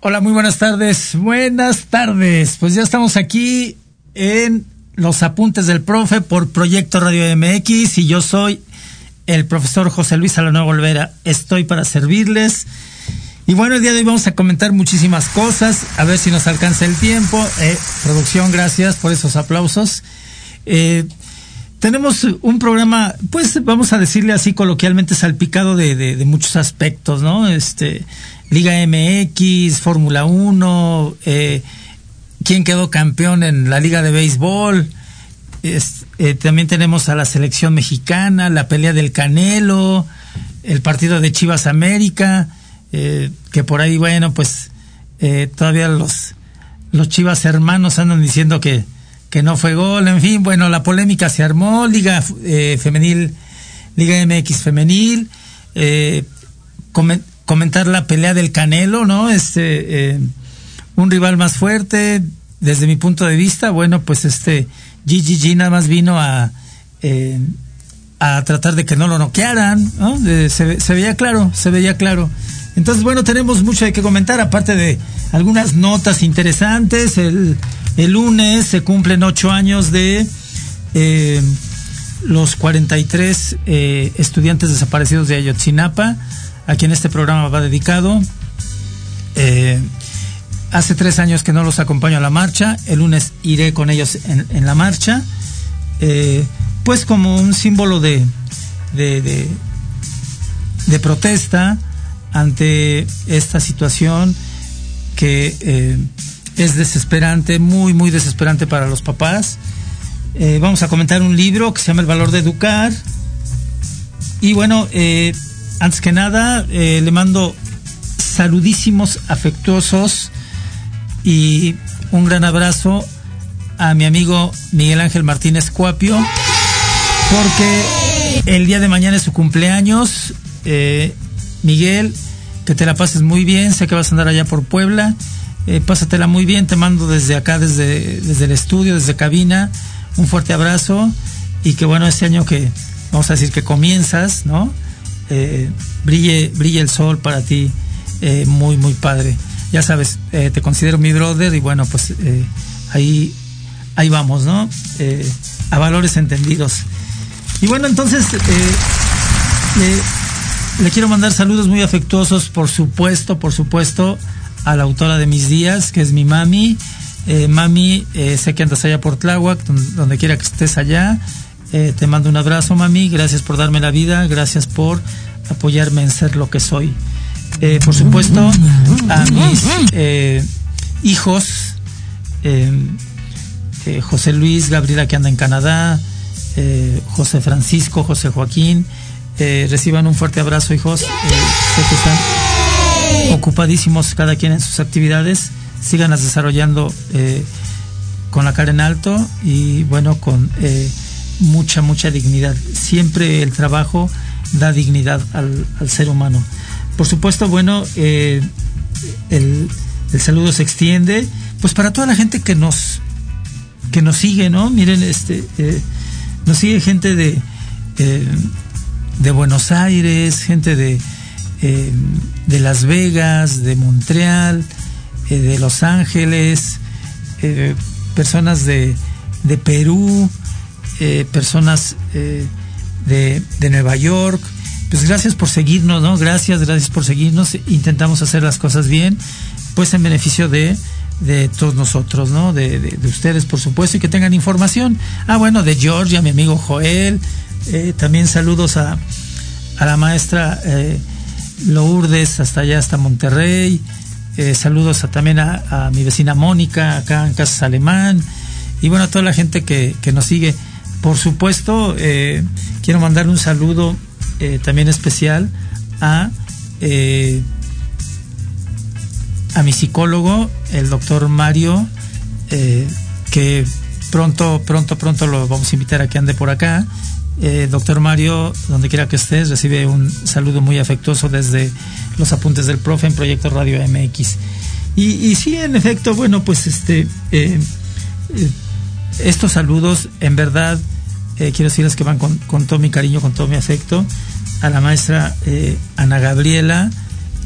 Hola, muy buenas tardes. Buenas tardes. Pues ya estamos aquí en los apuntes del profe por Proyecto Radio MX y yo soy el profesor José Luis Salanueva Olvera. Estoy para servirles. Y bueno, el día de hoy vamos a comentar muchísimas cosas, a ver si nos alcanza el tiempo. Eh, producción, gracias por esos aplausos. Eh, tenemos un programa, pues vamos a decirle así coloquialmente, salpicado de, de muchos aspectos, ¿no? Este, Liga MX, Fórmula 1, eh, quién quedó campeón en la Liga de Béisbol. Eh, también tenemos a la selección mexicana, la pelea del Canelo, el partido de Chivas América, eh, que por ahí, bueno, pues todavía los, los Chivas hermanos andan diciendo que, que no fue gol, en fin, bueno, la polémica se armó, Liga Femenil, Liga MX Femenil, comentar la pelea del Canelo, ¿no? Este, eh, un rival más fuerte, desde mi punto de vista, bueno, pues este, GGG nada más vino a, eh, a tratar de que no lo noquearan, ¿no? De, se, se, veía claro, se veía claro. Entonces, bueno, tenemos mucho de qué comentar, aparte de algunas notas interesantes. El, el lunes se cumplen ocho años de eh, los 43 eh, estudiantes desaparecidos de Ayotzinapa a quien este programa va dedicado. Eh, hace tres años que no los acompaño a la marcha, el lunes iré con ellos en, la marcha, eh, pues como un símbolo de, de, protesta ante esta situación que eh, es desesperante, muy, muy desesperante para los papás. Vamos a comentar un libro que se llama El valor de educar. Y bueno, antes que nada, eh, le mando saludísimos, afectuosos y un gran abrazo a mi amigo Miguel Ángel Martínez Cuapio, porque el día de mañana es su cumpleaños. Eh, Miguel, que te la pases muy bien, sé que vas a andar allá por Puebla, eh, pásatela muy bien, te mando desde acá, desde, desde el estudio, desde cabina, un fuerte abrazo y que bueno, este año que, vamos a decir que comienzas, ¿no? Eh, brille, brille el sol para ti, eh, muy, muy padre. Ya sabes, eh, te considero mi brother y bueno, pues ahí, ahí vamos, ¿no? A valores entendidos. Y bueno, entonces le, quiero mandar saludos muy afectuosos, por supuesto, por supuesto, a la autora de mis días, que es mi mami. mami, sé que andas allá por Tláhuac, donde quiera que estés allá. Eh, te mando un abrazo, mami. Gracias por darme la vida. Gracias por apoyarme en ser lo que soy. Eh, por supuesto, a mis eh, hijos, José Luis, Gabriela que anda en Canadá, José Francisco, José Joaquín. reciban un fuerte abrazo, hijos. sé que están ocupadísimos cada quien en sus actividades. Síganlas desarrollando con la cara en alto y bueno, con mucha, mucha dignidad. Siempre el trabajo da dignidad al, al ser humano. Por supuesto, bueno, eh, el, el, saludo se extiende, pues para toda la gente que nos que nos sigue, ¿no? Miren, este eh, nos sigue gente de eh, de Buenos Aires, gente de de Las Vegas, de Montreal, de Los Ángeles, personas de, de Perú, eh, personas eh, de, de, Nueva York. Pues gracias por seguirnos, ¿no? Gracias, gracias por seguirnos. Intentamos hacer las cosas bien, pues en beneficio de, de todos nosotros, ¿no? De, de, de, ustedes, por supuesto, y que tengan información. Ah, bueno, de Georgia, mi amigo Joel. Eh, también saludos a, a la maestra Lourdes hasta allá, hasta Monterrey. Saludos también a, mi vecina Mónica, acá en Casas Alemán. Y bueno, a toda la gente que, nos sigue. Por supuesto, eh, quiero mandar un saludo también especial a, a mi psicólogo, el doctor Mario, que pronto, pronto, pronto lo vamos a invitar a que ande por acá. Eh, doctor Mario, donde quiera que estés, recibe un saludo muy afectuoso desde los apuntes del profe en Proyecto Radio MX. Y, sí, en efecto, bueno, pues este, eh, eh, estos saludos, en verdad, quiero decirles que van con, todo mi cariño, con todo mi afecto, a la maestra Ana Gabriela,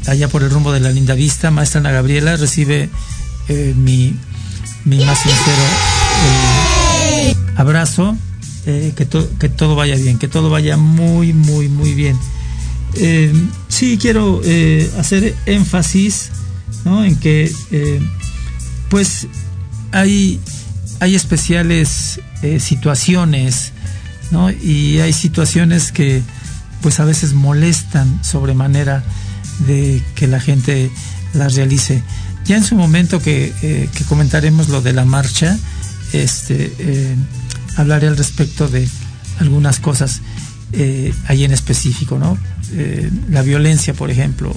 allá por el rumbo de la linda vista. Maestra Ana Gabriela recibe mi, mi más sincero abrazo eh, que, que todo vaya bien, que todo vaya muy, muy, muy bien. Eh, sí, quiero eh, hacer énfasis en que pues hay, hay especiales situaciones y hay situaciones que pues a veces molestan sobremanera de que la gente las realice. Ya en su momento que, que comentaremos lo de la marcha, este, hablaré al respecto de algunas cosas eh, ahí en específico, ¿no? Eh, la violencia, por ejemplo.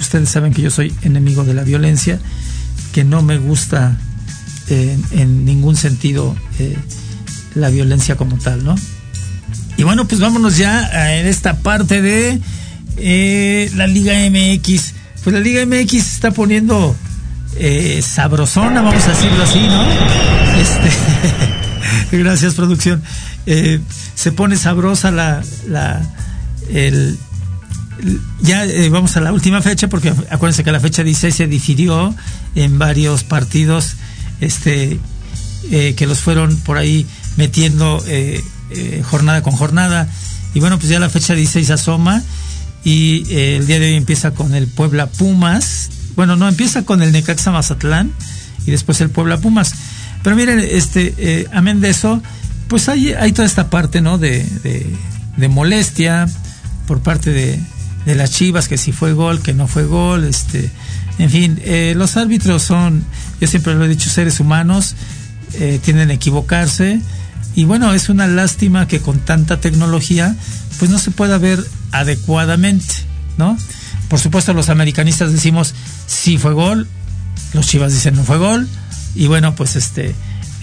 ustedes saben que yo soy enemigo de la violencia, que no me gusta eh, en ningún sentido la violencia como tal, ¿no? Y bueno, pues vámonos ya en esta parte de la Liga MX. Pues la Liga MX está poniendo sabrosona, vamos a decirlo así, ¿no? Este. Gracias, producción. Eh, se pone sabrosa la, la el, ya eh, vamos a la última fecha porque acuérdense que la fecha 16 se difirió en varios partidos este eh, que los fueron por ahí metiendo jornada con jornada. Y bueno pues ya la fecha 16 asoma y el día de hoy empieza con el Puebla Pumas. Bueno no empieza con el Necaxa Mazatlán y después el Puebla Pumas. Pero miren, este, eh, amén de eso, pues hay, hay toda esta parte, ¿no? De, de, molestia por parte de, de, las Chivas, que si fue gol, que no fue gol, este, en fin, eh, los árbitros son, yo siempre lo he dicho, seres humanos, eh, tienden a equivocarse, y bueno, es una lástima que con tanta tecnología, pues no se pueda ver adecuadamente, ¿no? Por supuesto, los americanistas decimos, sí fue gol, los Chivas dicen no fue gol, y bueno, pues este,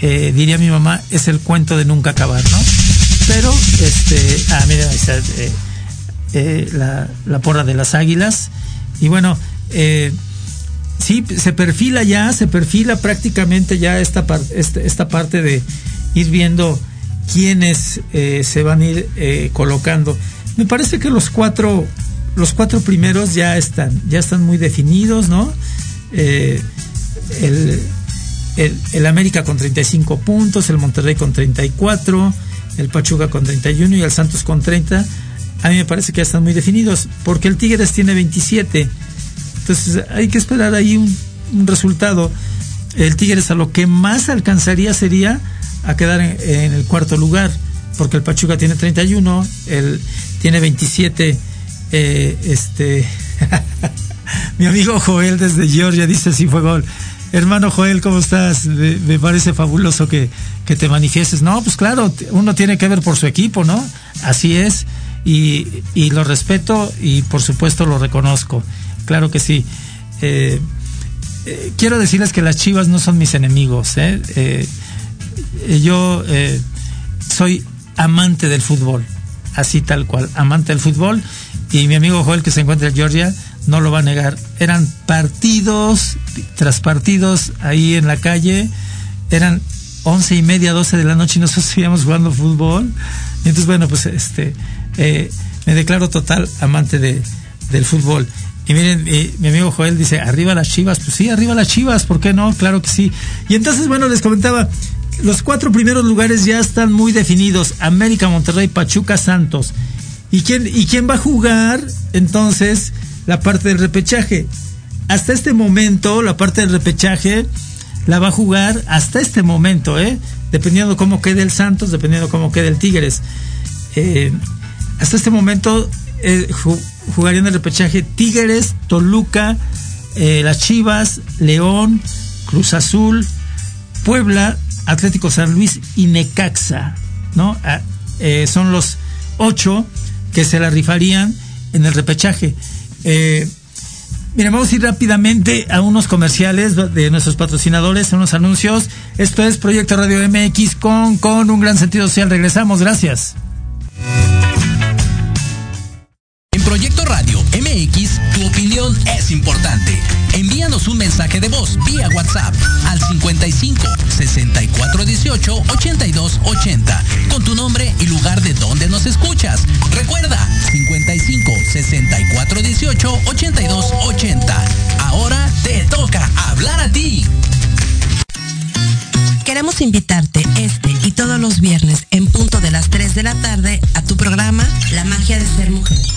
eh, diría mi mamá, es el cuento de nunca acabar, ¿no? Pero, este, ah, mira, ahí está eh, eh, la, la, porra de las águilas. Y bueno, sí, se perfila ya, se perfila prácticamente ya esta, esta, esta parte de ir viendo quiénes se van a ir colocando. Me parece que los cuatro, los cuatro primeros ya están, ya están muy definidos, ¿no? el, el, América con 35 puntos, el Monterrey con 34, el Pachuca con 31 y el Santos con 30. A mí me parece que ya están muy definidos, porque el Tigres tiene 27. Entonces hay que esperar ahí un, resultado. El Tigres a lo que más alcanzaría sería a quedar en, el cuarto lugar, porque el Pachuca tiene 31, él tiene 27. Eh, este, mi amigo Joel desde Georgia dice si fue gol. Hermano Joel, ¿cómo estás? Me, parece fabuloso que, te manifiestes. No, pues claro, uno tiene que ver por su equipo, ¿no? Así es. Y, lo respeto y por supuesto lo reconozco. Claro que sí. Eh, eh, quiero decirles que las chivas no son mis enemigos. ¿eh? yo soy amante del fútbol, así tal cual, amante del fútbol. Y mi amigo Joel, que se encuentra en Georgia, no lo va a negar. Eran partidos tras partidos ahí en la calle. Eran once y media, doce de la noche y nosotros seguíamos jugando fútbol. Y entonces, bueno, pues este, me declaro total amante de, del fútbol. Y miren, mi amigo Joel dice, arriba las chivas. Pues sí, arriba las chivas, ¿por qué no? Claro que sí. Y entonces, bueno, les comentaba, los cuatro primeros lugares ya están muy definidos. América, Monterrey, Pachuca, Santos. ¿Y quién, y quién va a jugar entonces la parte del repechaje. Hasta este momento, la parte del repechaje la va a jugar hasta este momento, ¿eh? dependiendo cómo quede el Santos, dependiendo cómo quede el Tigres. Eh, hasta este momento eh, jugarían el repechaje Tigres, Toluca, eh, las Chivas, León, Cruz Azul, Puebla, Atlético San Luis y Necaxa, ¿no? Ah, eh, son los ocho que se la rifarían en el repechaje. Eh, Miren, vamos a ir rápidamente a unos comerciales de nuestros patrocinadores, unos anuncios. Esto es Proyecto Radio MX con, con un gran sentido social. Regresamos, gracias. WhatsApp al 55 64 18 82 80 con tu nombre y lugar de donde nos escuchas. Recuerda 55 64 18 82 80. Ahora te toca hablar a ti. Queremos invitarte este y todos los viernes en punto de las 3 de la tarde a tu programa La magia de ser mujer.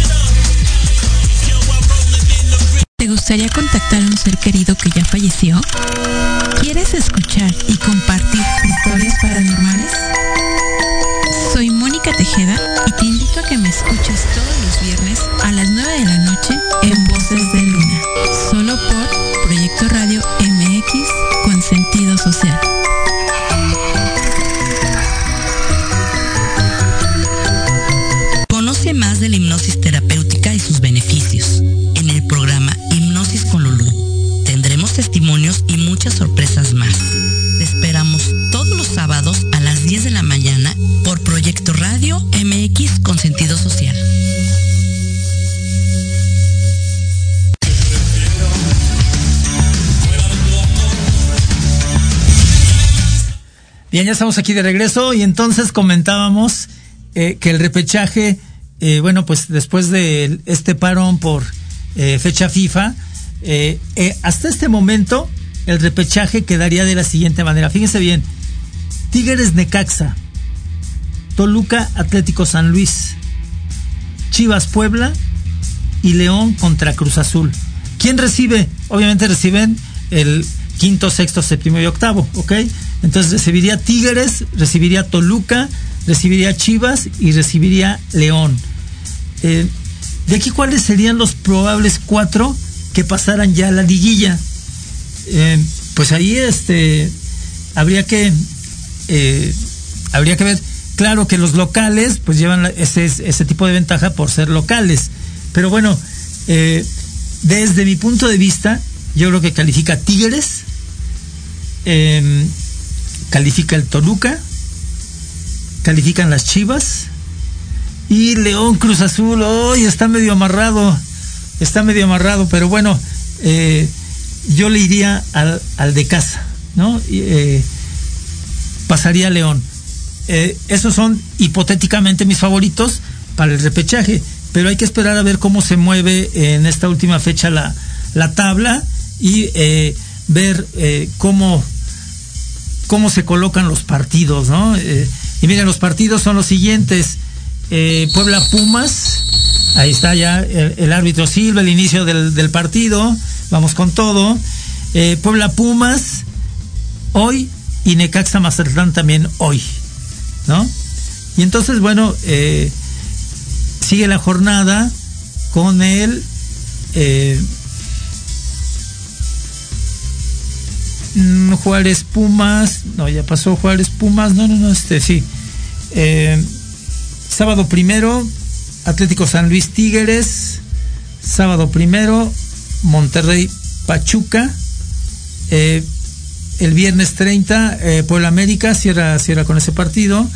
Gustaría contactar a un ser querido que ya falleció? ¿Quieres escuchar y compartir historias paranormales? Soy Mónica Tejeda y te invito a que me escuches todos los viernes a las 9 de la noche en Voces de Ya estamos aquí de regreso y entonces comentábamos eh, que el repechaje, eh, bueno, pues después de este parón por eh, fecha FIFA, hasta este momento, el repechaje quedaría de la siguiente manera. Fíjense bien: Tigres Necaxa, Toluca Atlético San Luis, Chivas Puebla y León contra Cruz Azul. ¿Quién recibe? Obviamente reciben el quinto, sexto, séptimo y octavo, ¿ok? Entonces recibiría Tigres, recibiría Toluca, recibiría Chivas y recibiría León. Eh, de aquí, ¿cuáles serían los probables cuatro? que pasaran ya la liguilla. Eh, pues ahí este habría que eh, habría que ver claro que los locales pues llevan ese, ese tipo de ventaja por ser locales pero bueno desde mi punto de vista yo creo que califica Tigres em, califica el Toluca califican las Chivas y León Cruz Azul hoy está medio amarrado está medio amarrado, pero bueno, eh, yo le iría al, de casa, ¿no? Eh, pasaría León. Eh, esos son hipotéticamente mis favoritos para el repechaje, pero hay que esperar a ver cómo se mueve en esta última fecha la, la tabla y ver cómo, cómo se colocan los partidos, ¿no? y miren, los partidos son los siguientes. Puebla Pumas, Ahí está ya el, árbitro Silva, el inicio del, partido. Vamos con todo. Eh, Puebla Pumas, hoy y Necaxa Mazatlán también hoy, ¿no? Y entonces, bueno, eh, sigue la jornada con el mm, Juárez Pumas, no, ya pasó Juárez Pumas, no, no, no, este sí. Eh, sábado primero, Atlético San Luis Tigres, sábado primero, Monterrey Pachuca, eh, el viernes 30, eh, Puebla América cierra, cierra con ese partido.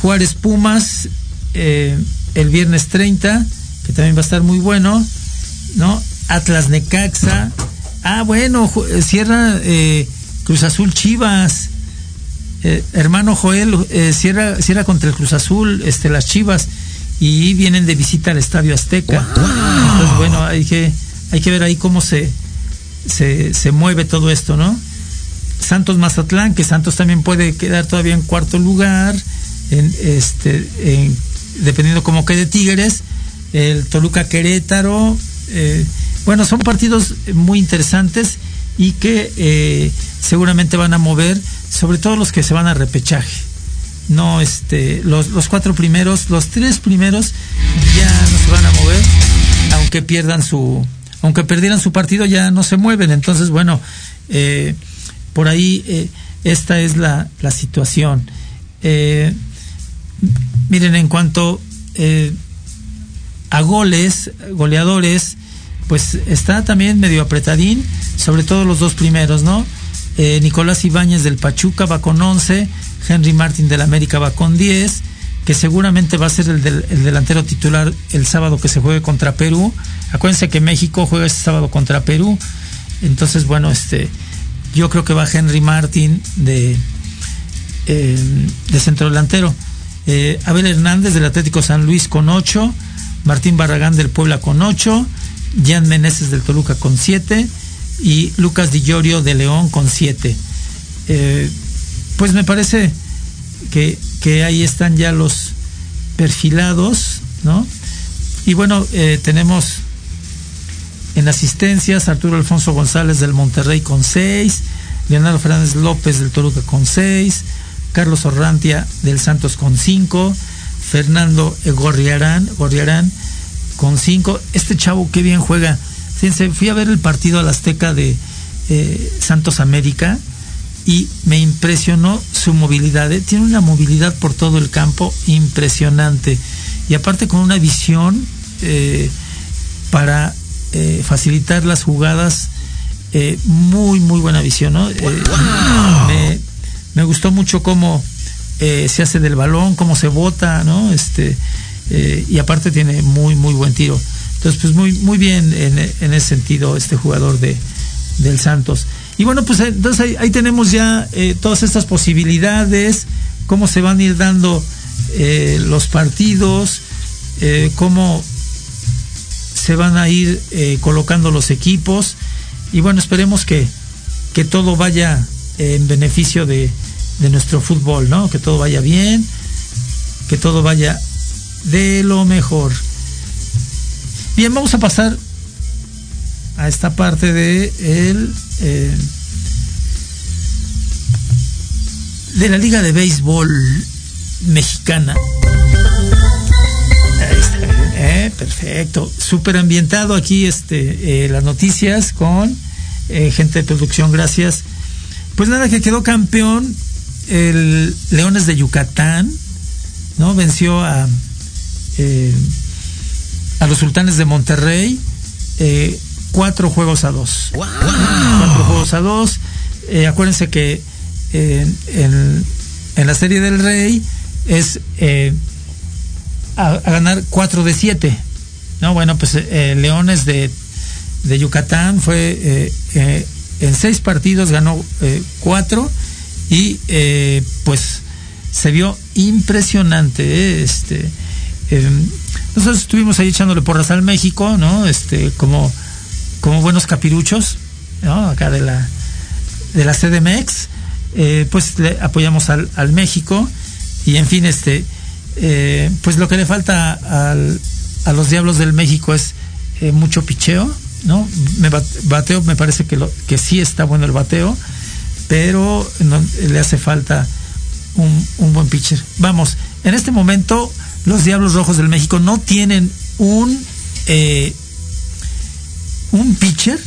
Juárez Pumas, el viernes 30, que también va a estar muy bueno. ¿no? Atlas Necaxa. Ah, bueno, cierra Cruz Azul Chivas. hermano Joel, cierra, cierra contra el Cruz Azul, este, las Chivas. Y vienen de visita al Estadio Azteca. Entonces, bueno, hay que, hay que ver ahí cómo se, se, mueve todo esto, ¿no? Santos Mazatlán, que Santos también puede quedar todavía en cuarto lugar, en, este, dependiendo cómo quede Tigres, el Toluca Querétaro, eh, bueno, son partidos muy interesantes y que eh, seguramente van a mover, sobre todo los que se van a repechaje. No, este, los, los cuatro primeros, los tres primeros ya no se van a mover, aunque pierdan su, aunque perdieran su partido ya no se mueven. Entonces, bueno, eh, por ahí eh, esta es la, la situación. Eh, miren, en cuanto a goles, goleadores, pues está también medio apretadín, sobre todo los dos primeros, ¿no? Nicolás Ibáñez del Pachuca va con 11, Henry Martin del América va con 10, que seguramente va a ser el, el delantero titular el sábado que se juegue contra Perú. Acuérdense que México juega este sábado contra Perú. Entonces, bueno, este, yo creo que va Henry Martin de, eh, de centro delantero. Eh, Abel Hernández del Atlético San Luis con 8. Martín Barragán del Puebla con 8. Jan Meneses del Toluca con 7. Y Lucas Di Llorio de León con 7. Eh, pues me parece que, que ahí están ya los perfilados, ¿no? Y bueno, tenemos en asistencias, Arturo Alfonso González del Monterrey con 6, Leonardo Fernández López del Toluca con 6, Carlos Orrantia del Santos con 5, Fernando Gorriarán con 5. Este chavo qué bien juega. Fíjense, fui a ver el partido al Azteca de eh, Santos América y me impresionó su movilidad. ¿eh? Tiene una movilidad por todo el campo impresionante. Y aparte con una visión eh, para eh, facilitar las jugadas. Eh, muy, muy buena visión, ¿no? Eh, me, gustó mucho cómo se hace del balón, cómo se bota, ¿no? Este, y aparte tiene muy, muy buen tiro. Entonces, pues muy, muy bien en, ese sentido este jugador de, del Santos. Y bueno, pues entonces ahí, tenemos ya todas estas posibilidades, cómo se van a ir dando los partidos, cómo se van a ir eh, colocando los equipos y bueno, esperemos que, que todo vaya en beneficio de, de nuestro fútbol, ¿no? Que todo vaya bien, que todo vaya de lo mejor. Bien, vamos a pasar a esta parte de el eh, de la Liga de Béisbol Mexicana. Eh, perfecto. Súper ambientado aquí este, eh, las noticias con eh, gente de producción, gracias. Pues nada, que quedó campeón el Leones de Yucatán, ¿no? Venció a, a los Sultanes de Monterrey, cuatro juegos a dos. Cuatro juegos a dos. acuérdense que en, en, la serie del Rey es a, ganar 4 de 7. No, bueno, pues eh, Leones de, de, Yucatán fue eh, eh, en seis partidos ganó cuatro y pues se vio impresionante. Este, em, nosotros estuvimos ahí echándole porras al México, ¿no? Este, como, como buenos capiruchos, ¿no? Acá de la, de la CDMX, pues le apoyamos al, al México y en fin, este, eh, pues lo que le falta al, a los Diablos del México es eh, mucho picheo, ¿no? Me bateo me parece que, lo, que sí está bueno el bateo, pero le hace falta un, buen pitcher. Vamos, en este momento los Diablos Rojos del México no tienen un, eh, un pitcher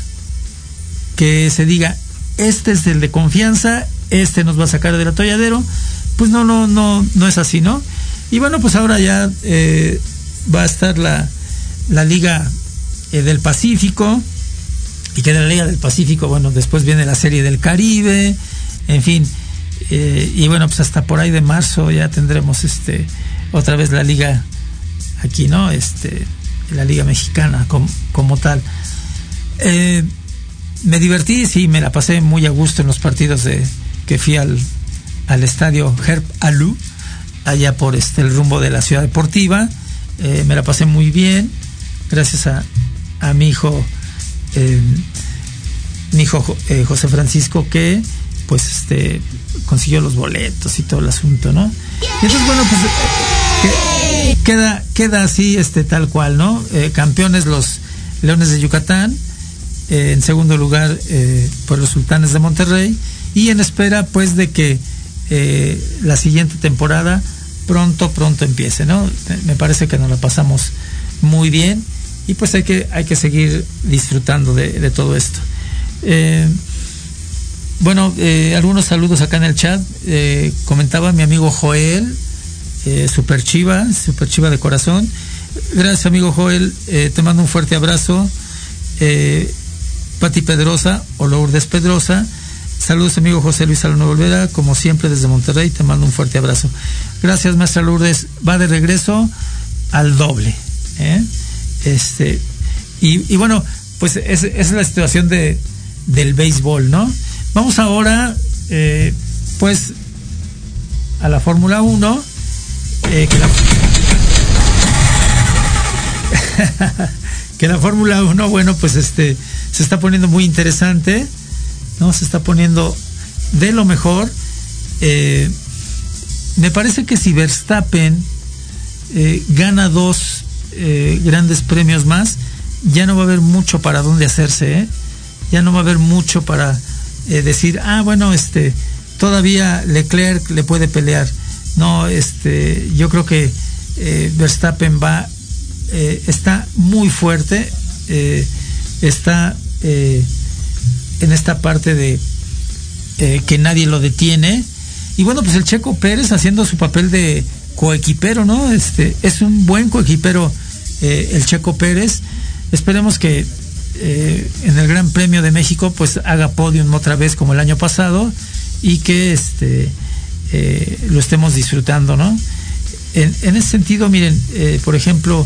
que se diga, este es el de confianza, este nos va a sacar del atolladero. Pues no, no, no, no es así, ¿no? Y bueno, pues ahora ya eh, va a estar la, la Liga eh, del Pacífico. Y que de la Liga del Pacífico, bueno, después viene la Serie del Caribe, en fin. Y bueno, pues hasta por ahí de marzo ya tendremos este otra vez la liga aquí, ¿no? Este, la liga mexicana como, como tal. Eh, me divertí, sí, me la pasé muy a gusto en los partidos de que fui al, al estadio Herb Alou, allá por este el rumbo de la ciudad deportiva. me la pasé muy bien gracias a, a mi hijo, eh, mi hijo eh, José Francisco, que pues este consiguió los boletos y todo el asunto, ¿no? Entonces, bueno, pues queda, queda así, este, tal cual, ¿no? Eh, campeones los Leones de Yucatán, en segundo lugar, pues los Sultanes de Monterrey, y en espera, pues, de que la siguiente temporada pronto, pronto empiece, ¿no? Me parece que nos la pasamos muy bien y pues hay que, hay que seguir disfrutando de, todo esto. Eh, bueno, eh, algunos saludos acá en el chat. Eh, comentaba mi amigo Joel, super chiva, super chiva de corazón. Gracias amigo Joel, te mando un fuerte abrazo. Pati Pedrosa o Lourdes Pedrosa. Saludos amigo José Luis Alonso Volvera, como siempre desde Monterrey, te mando un fuerte abrazo. Gracias maestra Lourdes, va de regreso al doble. ¿eh? Este, y, bueno, pues es la situación de, del béisbol, ¿no? Vamos ahora, eh, pues, a la Fórmula 1, eh, que la, que la Fórmula 1, bueno, pues este, se está poniendo muy interesante, ¿no? Se está poniendo de lo mejor. Eh, me parece que si Verstappen gana dos eh, grandes premios más, ya no va a haber mucho para dónde hacerse, ¿eh? ya no va a haber mucho para eh, decir, ah, bueno, este, todavía Leclerc le puede pelear. No, este, yo creo que Verstappen va, está muy fuerte, está en esta parte de que nadie lo detiene. Y bueno, pues el Checo Pérez haciendo su papel de coequipero, ¿no? Este, es un buen coequipero eh, el Checo Pérez. Esperemos que eh, en el Gran Premio de México pues haga podium otra vez como el año pasado y que este eh, lo estemos disfrutando, ¿no? En, ese sentido, miren, por ejemplo,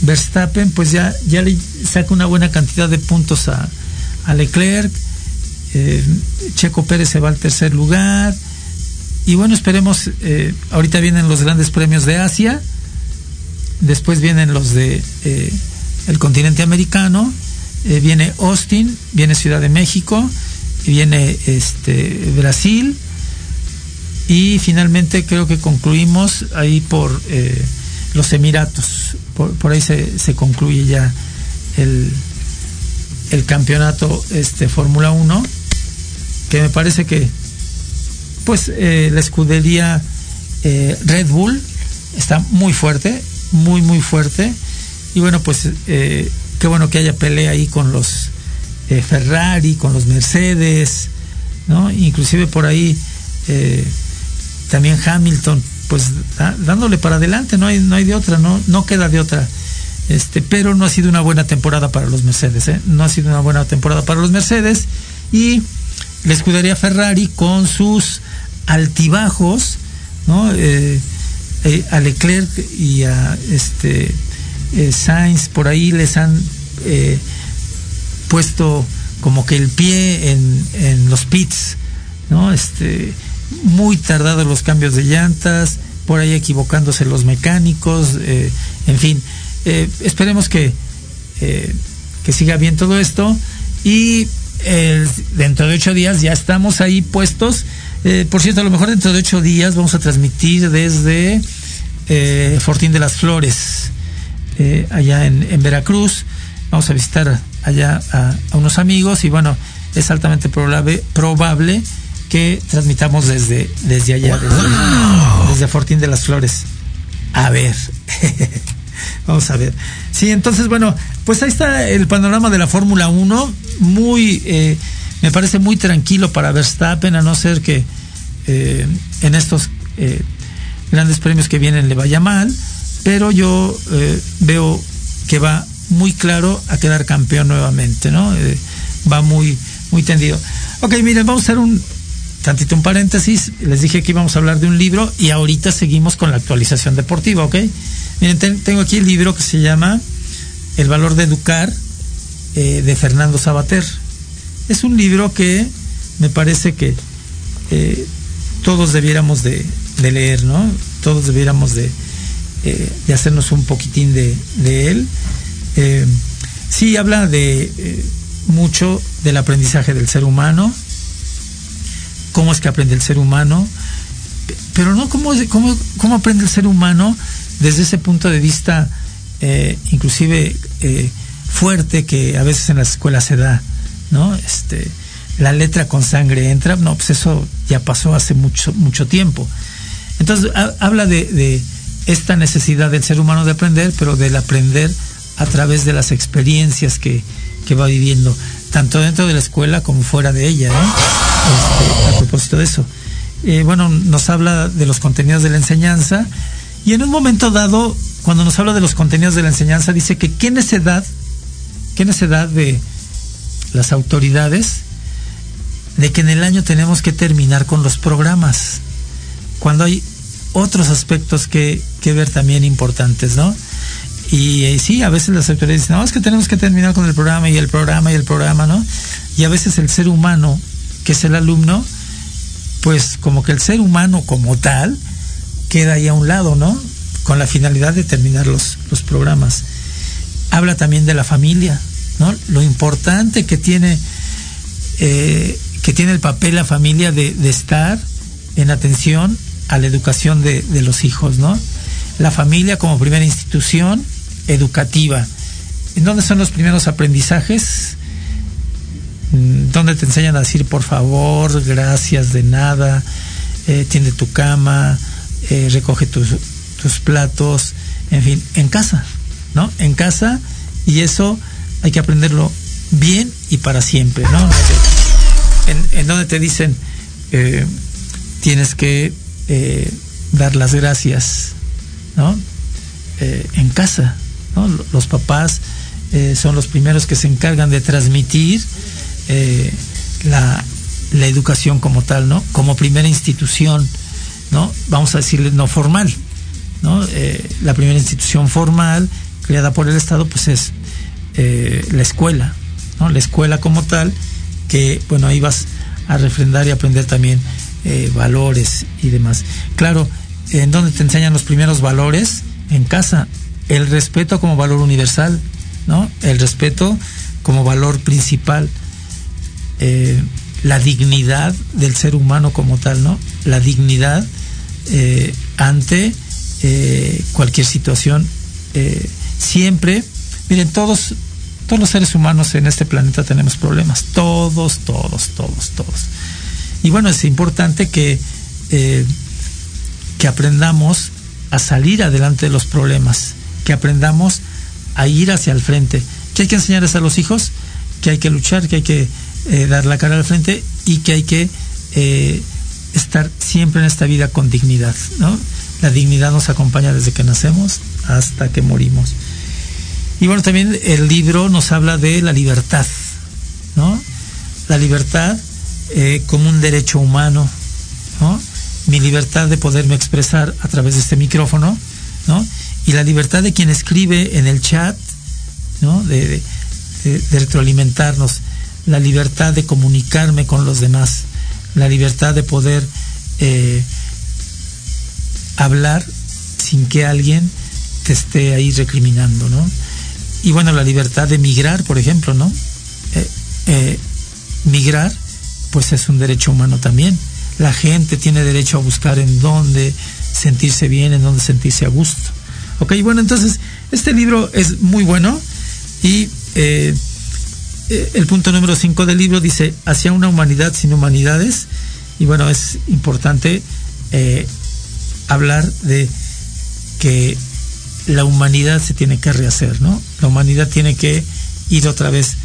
Verstappen pues ya, ya le saca una buena cantidad de puntos a, Leclerc, Checo Pérez se va al tercer lugar, y bueno, esperemos, eh, ahorita vienen los grandes premios de Asia, después vienen los de eh, el continente americano, eh, viene Austin, viene Ciudad de México, viene este Brasil y finalmente creo que concluimos ahí por los Emiratos, por, ahí se, se, concluye ya el, el campeonato este Fórmula 1, que me parece que pues eh, la escudería eh, Red Bull está muy fuerte, muy, muy fuerte. Y bueno, pues eh, qué bueno que haya pelea ahí con los Ferrari, con los Mercedes, ¿no? Inclusive por ahí también Hamilton, pues dándole para adelante, no hay, no hay de otra, no, no queda de otra. Este, pero no ha sido una buena temporada para los Mercedes, no ha sido una buena temporada para los Mercedes. Y la escudería Ferrari con sus altibajos, ¿no? Eh, eh, a Leclerc y a este eh, Sainz por ahí les han puesto como que el pie en, los pits, ¿no? Este, muy tardados los cambios de llantas, por ahí equivocándose los mecánicos, en fin, esperemos que, que siga bien todo esto y dentro de ocho días ya estamos ahí puestos eh, por cierto, a lo mejor dentro de ocho días vamos a transmitir desde eh, Fortín de las Flores, eh, allá en, Veracruz. Vamos a visitar allá a, unos amigos y bueno, es altamente probable que transmitamos desde, desde allá, desde, Fortín de las Flores. A ver, vamos a ver. Sí, entonces, bueno, pues ahí está el panorama de la Fórmula 1, muy, eh, me parece muy tranquilo para Verstappen, a no ser que eh, en estos eh, grandes premios que vienen le vaya mal, pero yo veo que va muy claro a quedar campeón nuevamente, ¿no? va muy, muy tendido. Ok, miren, vamos a hacer un tantito un paréntesis. Les dije que íbamos a hablar de un libro y ahorita seguimos con la actualización deportiva, ¿ok? Miren, tengo aquí el libro que se llama El valor de educar eh, de Fernando Sabater. Es un libro que me parece que eh, todos debiéramos de, leer, ¿no? Todos debiéramos de, eh, de hacernos un poquitín de, de él. sí, habla de mucho del aprendizaje del ser humano, cómo es que aprende el ser humano, pero no cómo, cómo, cómo aprende el ser humano desde ese punto de vista eh, inclusive eh, fuerte que a veces en las escuelas se da, ¿no? Este, la letra con sangre entra, no, pues eso ya pasó hace mucho, mucho tiempo. Entonces habla de, esta necesidad del ser humano de aprender, pero del aprender a través de las experiencias que, que va viviendo, tanto dentro de la escuela como fuera de ella, este, a propósito de eso. Eh, bueno, nos habla de los contenidos de la enseñanza y en un momento dado, cuando nos habla de los contenidos de la enseñanza, dice que qué necesidad, qué necesidad de las autoridades de que en el año tenemos que terminar con los programas, cuando hay otros aspectos que, que ver también importantes, ¿no? Y eh, sí, a veces las autoridades dicen, no, es que tenemos que terminar con el programa y el programa y el programa, ¿no? Y a veces el ser humano, que es el alumno, pues como que el ser humano como tal queda ahí a un lado, ¿no? Con la finalidad de terminar los, los programas. Habla también de la familia, ¿no? Lo importante que tiene, eh, que tiene el papel la familia de, de estar en atención a la educación de, de los hijos, ¿no? La familia como primera institución educativa. ¿En dónde son los primeros aprendizajes? Mm, ¿Dónde te enseñan a decir por favor, gracias, de nada, eh, tiende tu cama, eh, recoge tus, platos, en fin, en casa, ¿no? En casa y eso hay que aprenderlo bien y para siempre, ¿no? En, donde te dicen eh, tienes que dar las gracias, ¿no? en casa, los papás eh, son los primeros que se encargan de transmitir eh, la, educación como tal, ¿no? Como primera institución, ¿no? Vamos a decirle no formal, ¿no? Eh, la primera institución formal creada por el Estado, pues es la escuela, ¿no? La escuela como tal, que, bueno, ahí vas a refrendar y aprender también valores y demás. Claro, ¿en dónde te enseñan los primeros valores? En casa, el respeto como valor universal, ¿no? El respeto como valor principal, eh, la dignidad del ser humano como tal, ¿no? La dignidad eh, ante eh, cualquier situación. siempre, miren, todos, todos los seres humanos en este planeta tenemos problemas, todos, todos, todos, todos. Y bueno, es importante que, que aprendamos a salir adelante de los problemas que aprendamos a ir hacia el frente. ¿Qué hay que enseñarles a los hijos? Que hay que luchar, que hay que eh, dar la cara al frente y que hay que eh, estar siempre en esta vida con dignidad, ¿no? La dignidad nos acompaña desde que nacemos hasta que morimos. Y bueno, también el libro nos habla de la libertad, ¿no? La libertad eh, como un derecho humano, ¿no? Mi libertad de poderme expresar a través de este micrófono, ¿no? Y la libertad de quien escribe en el chat, ¿no? De, retroalimentarnos, la libertad de comunicarme con los demás, la libertad de poder eh, hablar sin que alguien te esté ahí recriminando, ¿no? Y bueno, la libertad de migrar, por ejemplo, ¿no? Eh, eh, migrar, pues es un derecho humano también. La gente tiene derecho a buscar en dónde sentirse bien, en dónde sentirse a gusto. Ok, bueno, entonces este libro es muy bueno y eh, eh, el punto número 5 del libro dice, hacia una humanidad sin humanidades. Y bueno, es importante eh, hablar de que la humanidad se tiene que rehacer, ¿no? La humanidad tiene que ir otra vez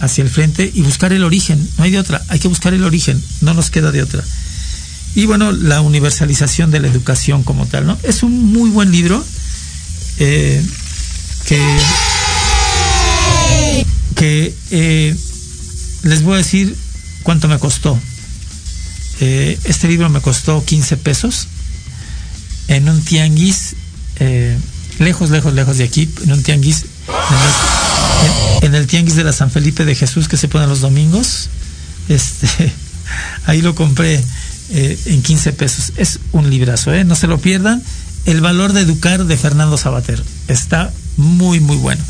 hacia el frente y buscar el origen, no hay de otra, hay que buscar el origen, no nos queda de otra. Y bueno, la universalización de la educación como tal, ¿no? Es un muy buen libro eh, que, que eh, les voy a decir cuánto me costó. Eh, este libro me costó 15 pesos en un tianguis, lejos, lejos, lejos de aquí, en un tianguis, en el, tianguis de la San Felipe de Jesús que se pone los domingos. Este, ahí lo compré en 15 pesos. Es un librazo, ¿eh? no se lo pierdan. El valor de educar de Fernando Sabater. Está muy, muy bueno.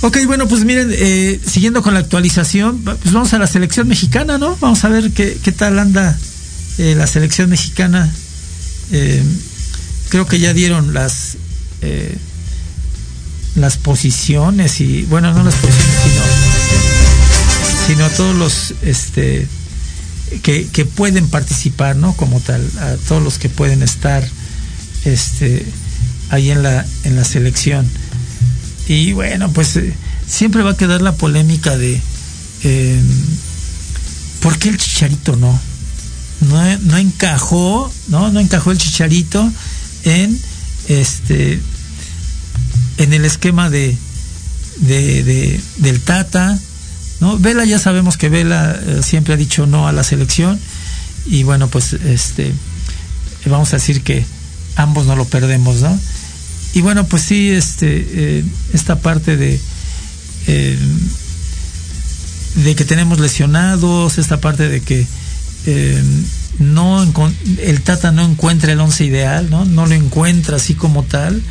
Ok, bueno, pues miren, eh, siguiendo con la actualización, pues vamos a la selección mexicana, ¿no? Vamos a ver qué, tal anda eh, la selección mexicana. creo que ya dieron las las posiciones y, bueno, no las posiciones, sino, sino a todos los este que, pueden participar, ¿no? Como tal, a todos los que pueden estar este, ahí en la, en la selección. Y bueno, pues eh, siempre va a quedar la polémica de eh, ¿por qué el chicharito no? No, no encajó, ¿no? No encajó el chicharito en este en el esquema de, de, de del Tata, ¿no? Vela ya sabemos que Vela eh, siempre ha dicho no a la selección y bueno, pues este vamos a decir que ambos no lo perdemos, ¿no? Y bueno, pues sí, este eh, esta parte de eh, de que tenemos lesionados, esta parte de que no el Tata no encuentra el once ideal, ¿no? No lo encuentra así como tal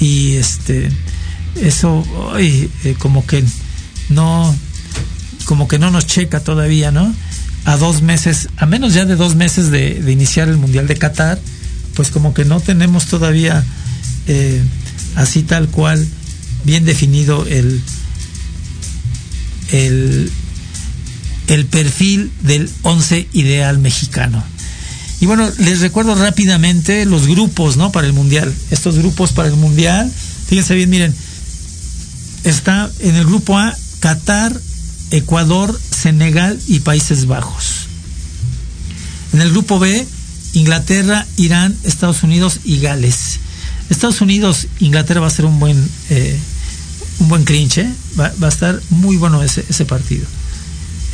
y este eso como que no como que no nos checa todavía, ¿no? A dos meses, a menos ya de dos meses de, iniciar el Mundial de Qatar, pues como que no tenemos todavía eh, así tal cual bien definido el, el, el perfil del once ideal mexicano. Y bueno, les recuerdo rápidamente los grupos, ¿no? Para el Mundial. Estos grupos para el Mundial, fíjense bien, miren, está en el grupo A Qatar, Ecuador, Senegal y Países Bajos. En el grupo B, Inglaterra, Irán, Estados Unidos y Gales. Estados Unidos, Inglaterra va a ser un buen, eh, un buen clinche, ¿eh? va, a estar muy bueno ese, ese partido.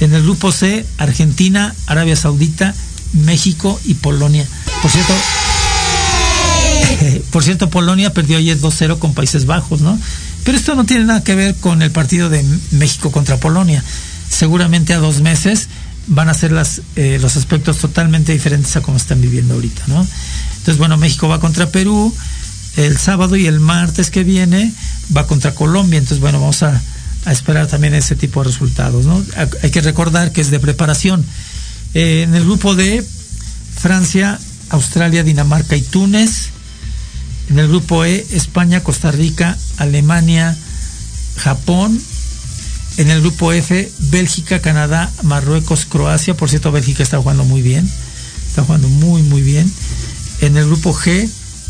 En el grupo C, Argentina, Arabia Saudita, México y Polonia. Por cierto, por cierto, Polonia perdió ayer 2-0 con Países Bajos, ¿no? Pero esto no tiene nada que ver con el partido de México contra Polonia. Seguramente a dos meses van a ser las, eh, los aspectos totalmente diferentes a como están viviendo ahorita, ¿no? Entonces, bueno, México va contra Perú el sábado y el martes que viene va contra Colombia. Entonces, bueno, vamos a, esperar también ese tipo de resultados. Hay que recordar que es de preparación. Eh, en el grupo de Francia, Australia, Dinamarca y Túnez en el grupo E, España, Costa Rica, Alemania, Japón. En el grupo F, Bélgica, Canadá, Marruecos, Croacia. Por cierto, Bélgica está jugando muy bien. Está jugando muy, muy bien. En el grupo G,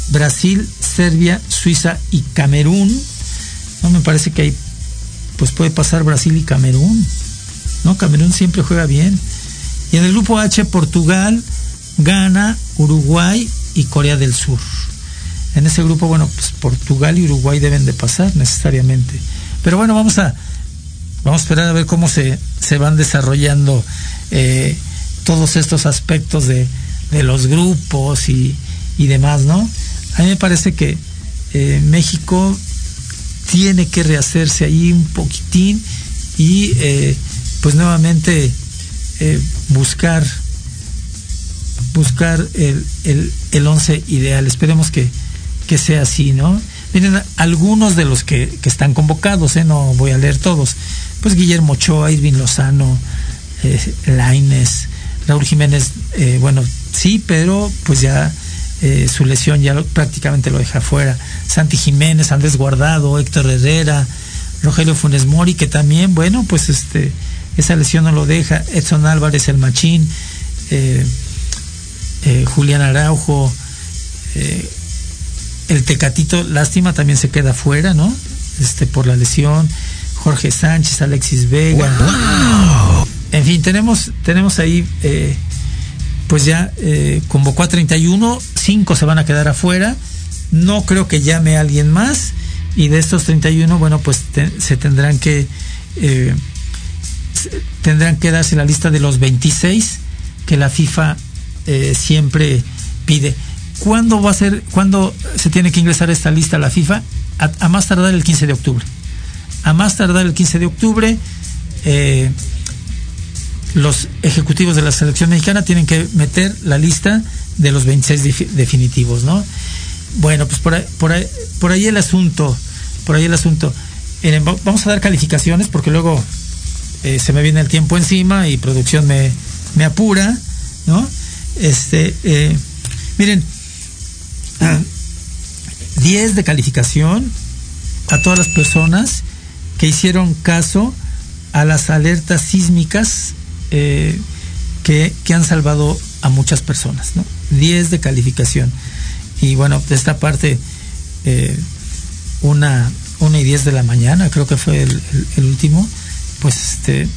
Brasil, Serbia, Suiza y Camerún. No me parece que ahí pues puede pasar Brasil y Camerún. No, Camerún siempre juega bien. Y en el grupo H, Portugal, Ghana, Uruguay y Corea del Sur. En ese grupo, bueno, pues Portugal y Uruguay deben de pasar necesariamente. Pero bueno, vamos a, vamos a esperar a ver cómo se, se van desarrollando eh, todos estos aspectos de, de los grupos y, y, demás, ¿no? A mí me parece que eh, México tiene que rehacerse ahí un poquitín y eh, pues nuevamente buscar buscar el, el, el once ideal. Esperemos que, que sea así, ¿no? Miren, algunos de los que, están convocados, ¿eh? No voy a leer todos. Pues Guillermo Ochoa, Irving Lozano, eh, Laines, Raúl Jiménez, eh, bueno, sí, pero pues ya eh, su lesión ya prácticamente lo deja fuera. Santi Jiménez, Andrés Guardado, Héctor Herrera, Rogelio Funes Mori, que también, bueno, pues este, esa lesión no lo deja, Edson Álvarez, el Machín, eh, Julián Araujo, el Tecatito, lástima, también se queda fuera, ¿no? Este, por la lesión, Jorge Sánchez, Alexis Vega. En fin, tenemos, tenemos ahí, pues ya convocó a 31, 5 se van a quedar afuera, no creo que llame a alguien más, y de estos 31, bueno, pues se tendrán que tendrán que darse la lista de los 26 que la FIFA eh, siempre pide. ¿Cuándo va a ser, cuándo se tiene que ingresar esta lista a la FIFA? A, más tardar el 15 de octubre. A más tardar el 15 de octubre, eh, los ejecutivos de la selección mexicana tienen que meter la lista de los 26 definitivos, ¿no? Bueno, pues por ahí, por ahí, por ahí el asunto, por ahí el asunto. vamos a dar calificaciones porque luego eh, se me viene el tiempo encima y producción me, me apura, ¿no? Este, eh, miren, 10 de calificación a todas las personas que hicieron caso a las alertas sísmicas eh, que, que, han salvado a muchas personas, ¿no? 10 de calificación. Y bueno, de esta parte, una, una y 10 de la mañana, creo que fue el, el último pues este,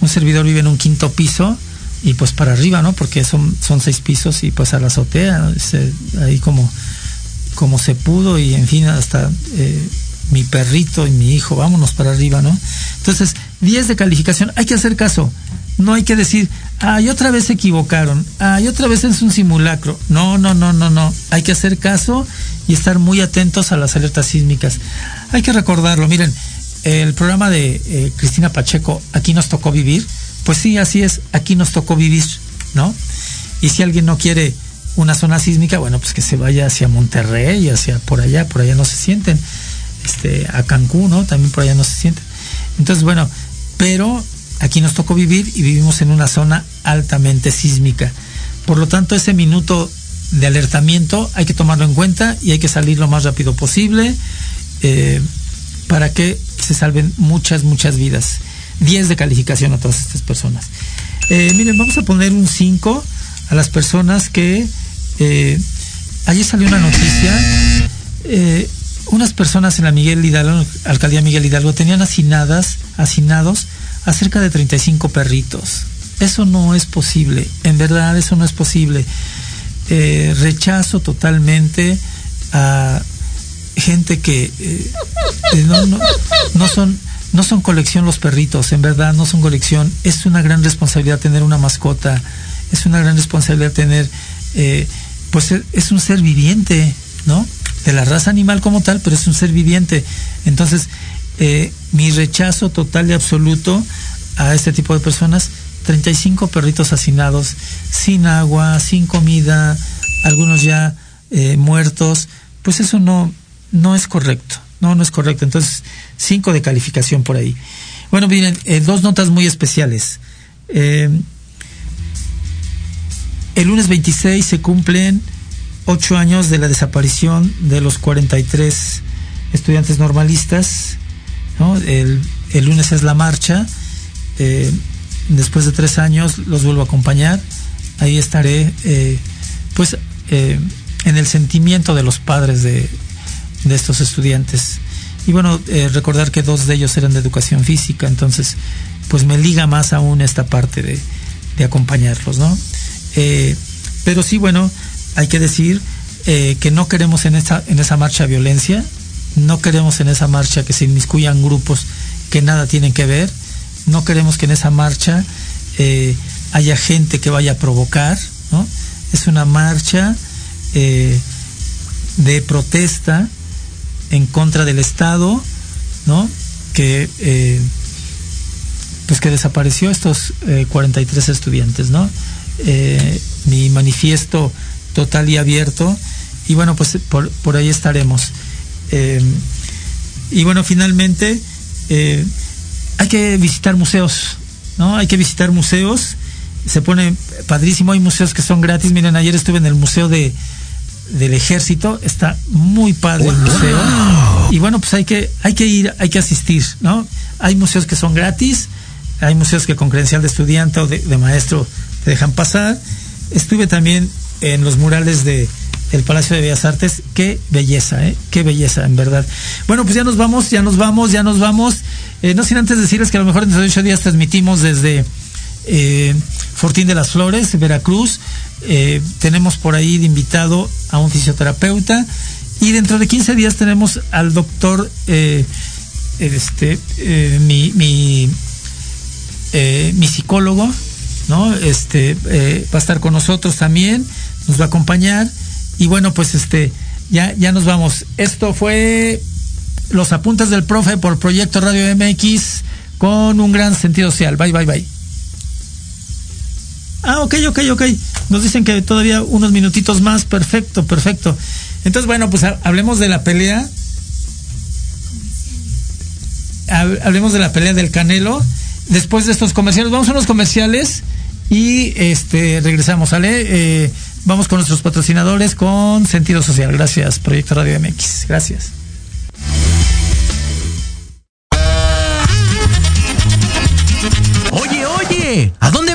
un servidor vive en un quinto piso y pues para arriba, ¿no? Porque son, son seis pisos y pues a la azotea, ahí como, como se pudo y en fin, hasta eh, mi perrito y mi hijo, vámonos para arriba, ¿no? Entonces, 10 de calificación, hay que hacer caso. No hay que decir, ay, otra vez se equivocaron, ay, otra vez es un simulacro. No, no, no, no, no. Hay que hacer caso y estar muy atentos a las alertas sísmicas. Hay que recordarlo, miren, el programa de eh, Cristina Pacheco, Aquí nos tocó vivir, pues sí, así es, aquí nos tocó vivir, ¿no? Y si alguien no quiere una zona sísmica, bueno, pues que se vaya hacia Monterrey, hacia por allá, por allá no se sienten, este, a Cancún, ¿no? También por allá no se sienten. Entonces, bueno, pero aquí nos tocó vivir y vivimos en una zona altamente sísmica. Por lo tanto, ese minuto de alertamiento hay que tomarlo en cuenta y hay que salir lo más rápido posible. Eh, para que se salven muchas, muchas vidas. 10 de calificación a todas estas personas. Eh, miren, vamos a poner un 5 a las personas que... Eh, ayer salió una noticia. Eh, unas personas en la Miguel Hidalgo, alcaldía Miguel Hidalgo, tenían hacinadas, hacinados a cerca de 35 perritos. Eso no es posible, en verdad eso no es posible. rechazo totalmente a gente que eh, eh, no, son no son colección los perritos, en verdad no son colección. Es una gran responsabilidad tener una mascota, es una gran responsabilidad tener, eh, pues es un ser viviente, ¿no? De la raza animal como tal, pero es un ser viviente. Entonces, mi rechazo total y absoluto a este tipo de personas, 35 perritos hacinados, sin agua, sin comida, algunos ya muertos, pues eso no, no es correcto. No, no es correcto. Entonces, cinco de calificación por ahí. Bueno, miren, eh, dos notas muy especiales. Eh, el lunes 26 se cumplen ocho años de la desaparición de los 43 estudiantes normalistas. El, lunes es la marcha. Eh, después de tres años los vuelvo a acompañar. Ahí estaré, pues, en el sentimiento de los padres de, de estos estudiantes. Y bueno, eh, recordar que dos de ellos eran de educación física, entonces pues me liga más aún esta parte de, de acompañarlos, ¿no? Eh, pero sí, bueno, hay que decir eh, que no queremos en esa, en esa marcha violencia, no queremos en esa marcha que se inmiscuyan grupos que nada tienen que ver, no queremos que en esa marcha haya gente que vaya a provocar, ¿no? Es una marcha de protesta en contra del Estado, ¿no? Que eh, pues que desapareció estos 43 eh, estudiantes, ¿no? Eh, mi manifiesto total y abierto. Y bueno pues por, por ahí estaremos. Y bueno finalmente hay que visitar museos no hay que visitar museos. Se pone padrísimo. Hay museos que son gratis. Miren ayer estuve en el museo de del ejército. Está muy padre el museo. Y bueno, pues hay que, hay que ir, hay que asistir, ¿no? Hay museos que son gratis, hay museos que con credencial de estudiante o de, maestro te dejan pasar. Estuve también en los murales de el Palacio de Bellas Artes. Qué belleza, ¿eh? Qué belleza, en verdad. Bueno, pues ya nos vamos, ya nos vamos, ya nos vamos. Eh, no sin antes decirles que a lo mejor en ocho días transmitimos desde eh, Fortín de las Flores, Veracruz. Eh, tenemos por ahí de invitado a un fisioterapeuta. Y dentro de 15 días tenemos al doctor, este, mi, mi, mi, psicólogo, ¿no? Este, va a estar con nosotros también, nos va a acompañar. Y bueno, pues este, ya, ya nos vamos. Esto fue los apuntes del profe por Proyecto Radio MX con un gran sentido social. Bye, bye, bye. Ah, ok, ok, ok. Nos dicen que todavía unos minutitos más. Perfecto, perfecto. Entonces, bueno, pues hablemos de la pelea. Hablemos de la pelea del Canelo. Después de estos comerciales, vamos a los comerciales y este regresamos, ¿sale? Eh, vamos con nuestros patrocinadores con sentido social. Gracias, Proyecto Radio MX. Gracias. Oye, oye, ¿a dónde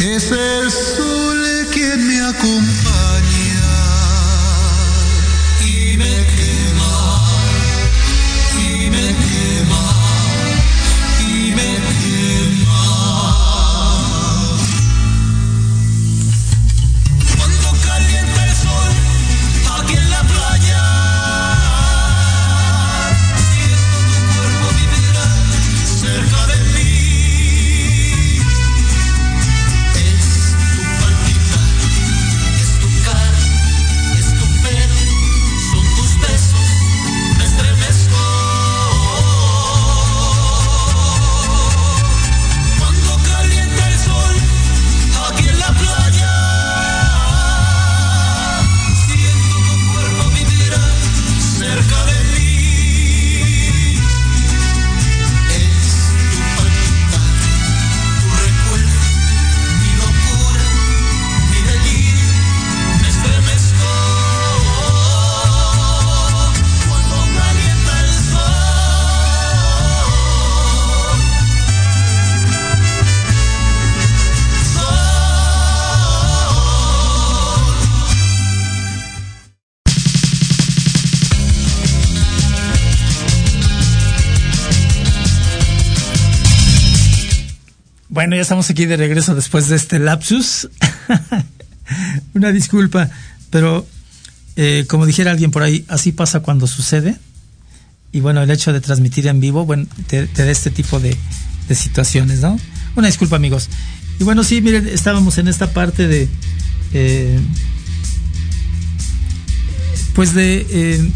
Es el sol quien me acompaña Ya estamos aquí de regreso después de este lapsus. Una disculpa, pero eh, como dijera alguien por ahí, así pasa cuando sucede. Y bueno, el hecho de transmitir en vivo, bueno, te, da este tipo de, situaciones, ¿no? Una disculpa, amigos. Y bueno, sí, miren, estábamos en esta parte de. Eh, pues de. Eh,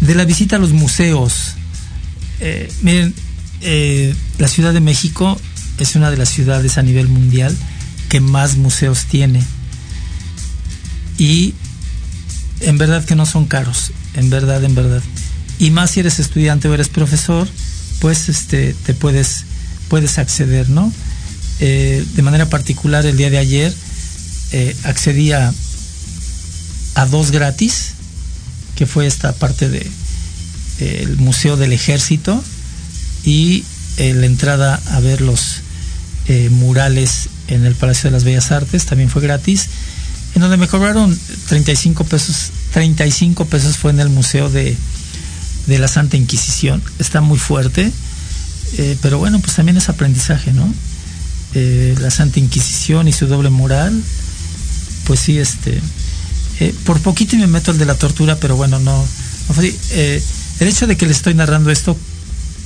de la visita a los museos. miren, eh, la Ciudad de México es una de las ciudades a nivel mundial que más museos tiene. Y en verdad que no son caros, en verdad, en verdad. Y más si eres estudiante o eres profesor, pues este, te puedes, puedes acceder, ¿no? Eh, de manera particular, el día de ayer eh, accedí a, dos gratis, que fue esta parte de el Museo del Ejército, y eh, la entrada a ver los eh, murales en el Palacio de las Bellas Artes también fue gratis, en donde me cobraron 35 pesos, 35 pesos fue en el Museo de, la Santa Inquisición, está muy fuerte, eh, pero bueno, pues también es aprendizaje, ¿no? la Santa Inquisición y su doble moral, pues sí, este, por poquito me meto el de la tortura, pero bueno, no, el hecho de que le estoy narrando esto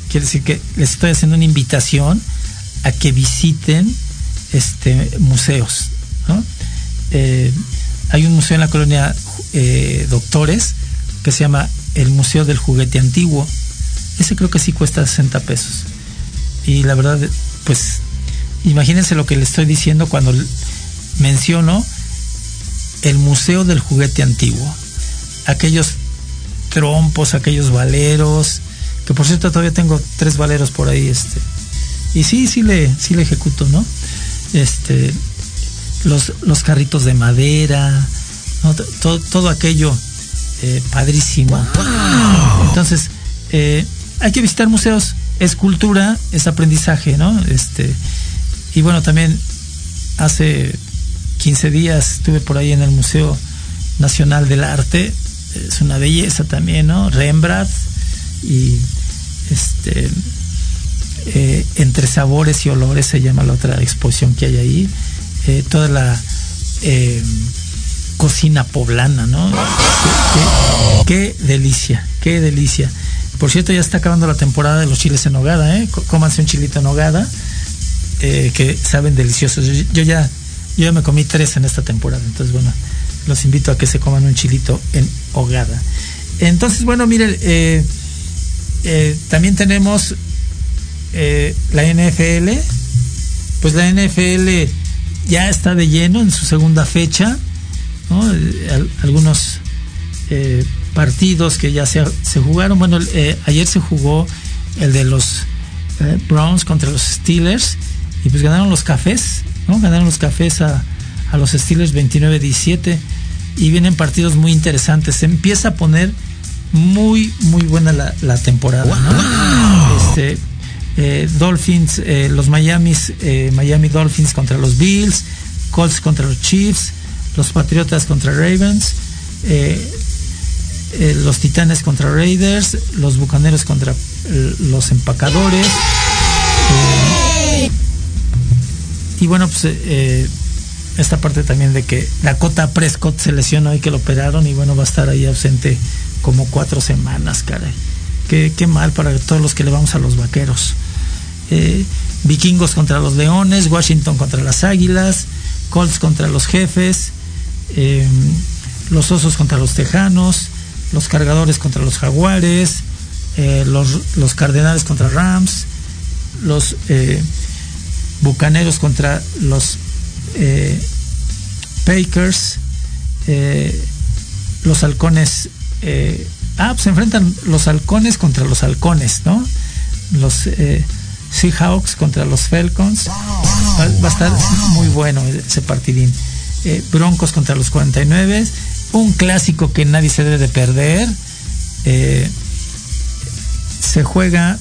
quiere decir que les estoy haciendo una invitación a que visiten este, museos. Eh, hay un museo en la colonia eh, Doctores que se llama el Museo del Juguete Antiguo. Ese creo que sí cuesta 60 pesos. Y la verdad, pues imagínense lo que le estoy diciendo cuando menciono el Museo del Juguete Antiguo. Aquellos trompos, aquellos valeros, que por cierto todavía tengo tres valeros por ahí, este. Y sí, sí le, sí le ejecuto, ¿no? Este, los, los carritos de madera, ¿no? todo, todo aquello eh, padrísimo. Entonces, eh, hay que visitar museos, es cultura, es aprendizaje, ¿no? Este, y bueno, también hace 15 días estuve por ahí en el Museo Nacional del Arte, es una belleza también, ¿no? Rembrandt y este eh, entre sabores y olores se llama la otra exposición que hay ahí. Eh, toda la eh, cocina poblana, ¿no? Qué, delicia, qué delicia. Por cierto, ya está acabando la temporada de los chiles en nogada, ¿eh? Cómanse un chilito en nogada, que saben deliciosos. Yo, ya, yo ya me comí tres en esta temporada, entonces bueno, los invito a que se coman un chilito en hogada. Entonces, bueno, miren, eh, también tenemos eh, la NFL. Pues la NFL ya está de lleno en su segunda fecha. ¿no? Algunos eh, partidos que ya se, se jugaron. Bueno, ayer se jugó el de los Browns contra los Steelers. Y pues ganaron los cafés, ¿no? Ganaron los cafés a, a los Steelers 29-17 y vienen partidos muy interesantes. Se empieza a poner muy, muy buena la, la temporada. ¿no? Este, eh, Dolphins, eh, los Miamis, eh, Miami Dolphins contra los Bills, Colts contra los Chiefs, los Patriotas contra Ravens, los Titanes contra Raiders, los Bucaneros contra los Empacadores. y bueno, pues esta parte también de que Dakota Prescott se lesionó y que lo operaron y bueno, va a estar ahí ausente como cuatro semanas, caray. Qué, mal para todos los que le vamos a los vaqueros. Eh, vikingos contra los leones, Washington contra las águilas, Colts contra los jefes, eh, los osos contra los tejanos, los cargadores contra los jaguares, eh, los, los, cardenales contra Rams, los bucaneros contra los Pakers, los halcones eh, ah, pues se enfrentan los halcones contra los halcones, ¿no? Los eh, Seahawks contra los Falcons. Va, a estar muy bueno ese partidín. Eh, Broncos contra los 49. Un clásico que nadie se debe de perder. Eh, se juega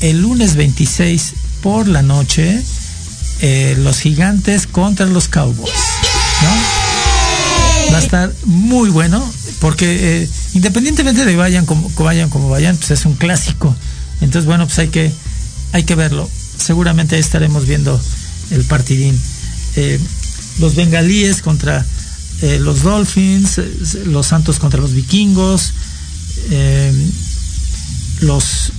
el lunes 26 por la noche. Los gigantes contra los Cowboys. ¿no? Va a estar muy bueno porque eh, independientemente de vayan como vayan como vayan, pues es un clásico. Entonces, bueno, pues hay que hay que verlo. Seguramente ahí estaremos viendo el partidín. Eh, los bengalíes contra eh, los Dolphins, los Santos contra los Vikingos, los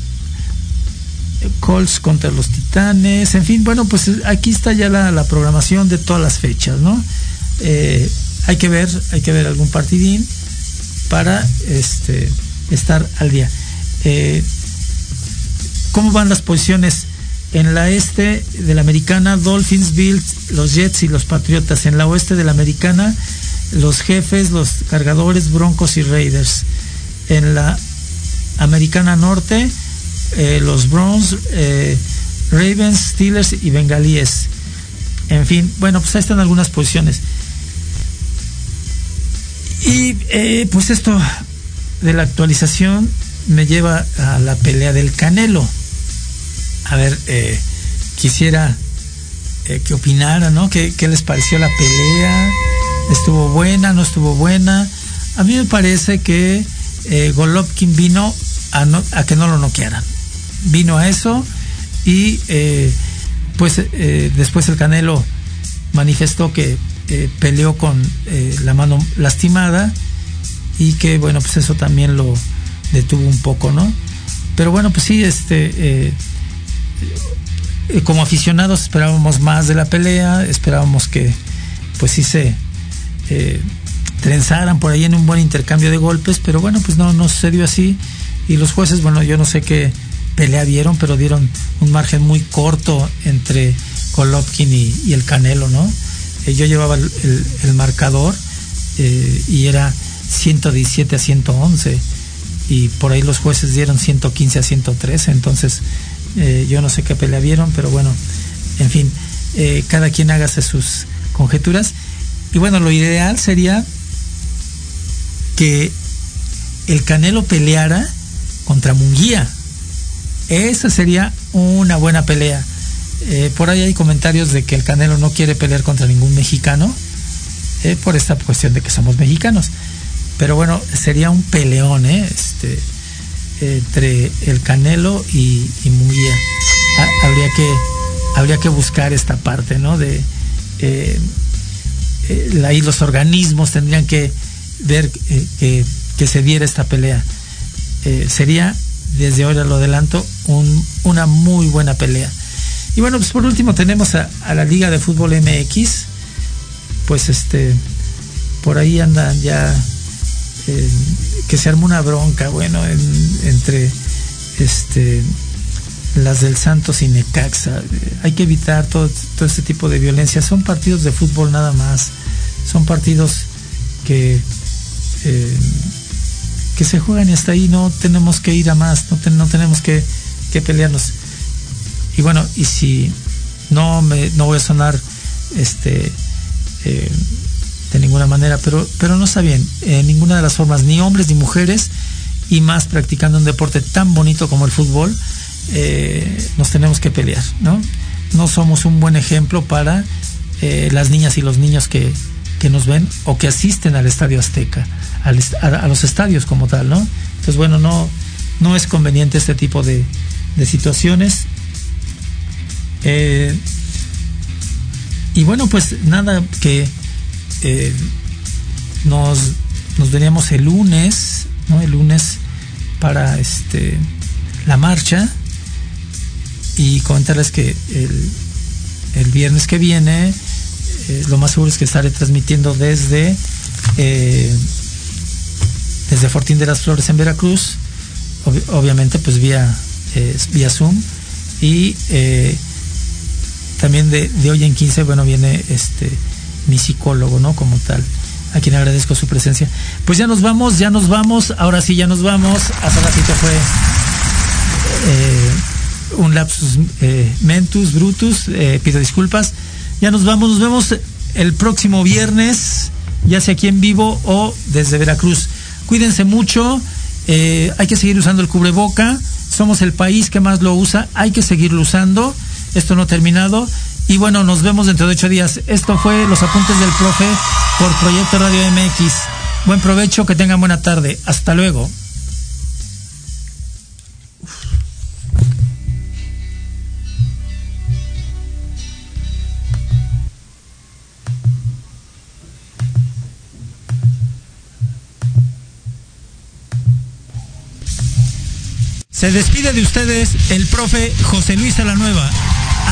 Colts contra los Titanes, en fin, bueno, pues aquí está ya la, la programación de todas las fechas, ¿no? Hay que ver, hay que ver algún partidín para este, estar al día. Eh, ¿Cómo van las posiciones? En la este de la americana, Dolphins, Bills, los Jets y los Patriotas. En la oeste de la americana, los jefes, los cargadores, Broncos y Raiders. En la americana norte, eh, los Browns, eh, Ravens, Steelers y Bengalíes. En fin, bueno, pues ahí están algunas posiciones. Y eh, pues esto de la actualización me lleva a la pelea del Canelo. A ver, eh, quisiera eh, que opinara, ¿no? ¿Qué, ¿Qué, les pareció la pelea? ¿Estuvo buena? ¿No estuvo buena? A mí me parece que eh, Golovkin vino a, no, a, que no lo noquearan. Vino a eso y eh, pues después el Canelo manifestó que peleó con eh, la mano lastimada y que bueno pues eso también lo detuvo un poco no pero bueno pues sí este eh, eh, como aficionados esperábamos más de la pelea, esperábamos que pues sí se eh, trenzaran por ahí en un buen intercambio de golpes, pero bueno, pues no, no sucedió así. Y los jueces, bueno, yo no sé qué pelea vieron, pero dieron un margen muy corto entre Golovkin y el Canelo, ¿no? Eh, yo llevaba el, marcador eh, y era 117 a 111 y por ahí los jueces dieron 115 a 113, entonces eh, yo no sé qué pelea vieron, pero bueno, en fin, cada quien hágase sus conjeturas. Y bueno, lo ideal sería que el Canelo peleara contra Munguía. Esa sería una buena pelea. Eh, por ahí hay comentarios de que el Canelo no quiere pelear contra ningún mexicano, eh, por esta cuestión de que somos mexicanos. Pero bueno, sería un peleón, ¿eh? Este, entre el Canelo y, y habría que habría que buscar esta parte, ¿no? De ahí los organismos tendrían que ver que, se diera esta pelea. Sería, desde ahora lo adelanto, un- una muy buena pelea. Y bueno, pues por último tenemos a, la Liga de Fútbol MX. Pues este, por ahí andan ya eh, que se armó una bronca, bueno, en- entre este las del Santos y Necaxa. Eh, Hay que evitar todo, todo este tipo de violencia. Son partidos de fútbol nada más. Son partidos que eh, que se juegan y hasta ahí no tenemos que ir a más, no, no tenemos que, que pelearnos. Y bueno, y si no me no voy a sonar este eh, de ninguna manera, pero, pero no está bien, en ninguna de las formas, ni hombres ni mujeres, y más practicando un deporte tan bonito como el fútbol, eh, nos tenemos que pelear, ¿no? No somos un buen ejemplo para eh, las niñas y los niños que, que nos ven o que asisten al Estadio Azteca, al a, a los estadios como tal, ¿no? Entonces, bueno, no, no es conveniente este tipo de, de situaciones. Eh, y bueno, pues nada, que eh, nos, nos veníamos el lunes, ¿no? El lunes para este la marcha y comentarles que el, el viernes que viene eh, lo más seguro es que estaré transmitiendo desde desde Fortín de las Flores en Veracruz Ob- obviamente pues vía eh, vía Zoom y también de, de hoy en 15 bueno viene este mi psicólogo no como tal a quien agradezco su presencia pues ya nos vamos ya nos vamos ahora sí ya nos vamos hace ratito fue eh, un lapsus eh, mentus, brutus, eh, pido disculpas. Ya nos vamos, nos vemos el próximo viernes, ya sea aquí en vivo o desde Veracruz. Cuídense mucho, eh, hay que seguir usando el cubreboca, somos el país que más lo usa, hay que seguirlo usando, esto no ha terminado. Y bueno, nos vemos dentro de ocho días. Esto fue Los Apuntes del Profe por Proyecto Radio MX. Buen provecho, que tengan buena tarde. Hasta luego. Se despide de ustedes el profe José Luis Nueva.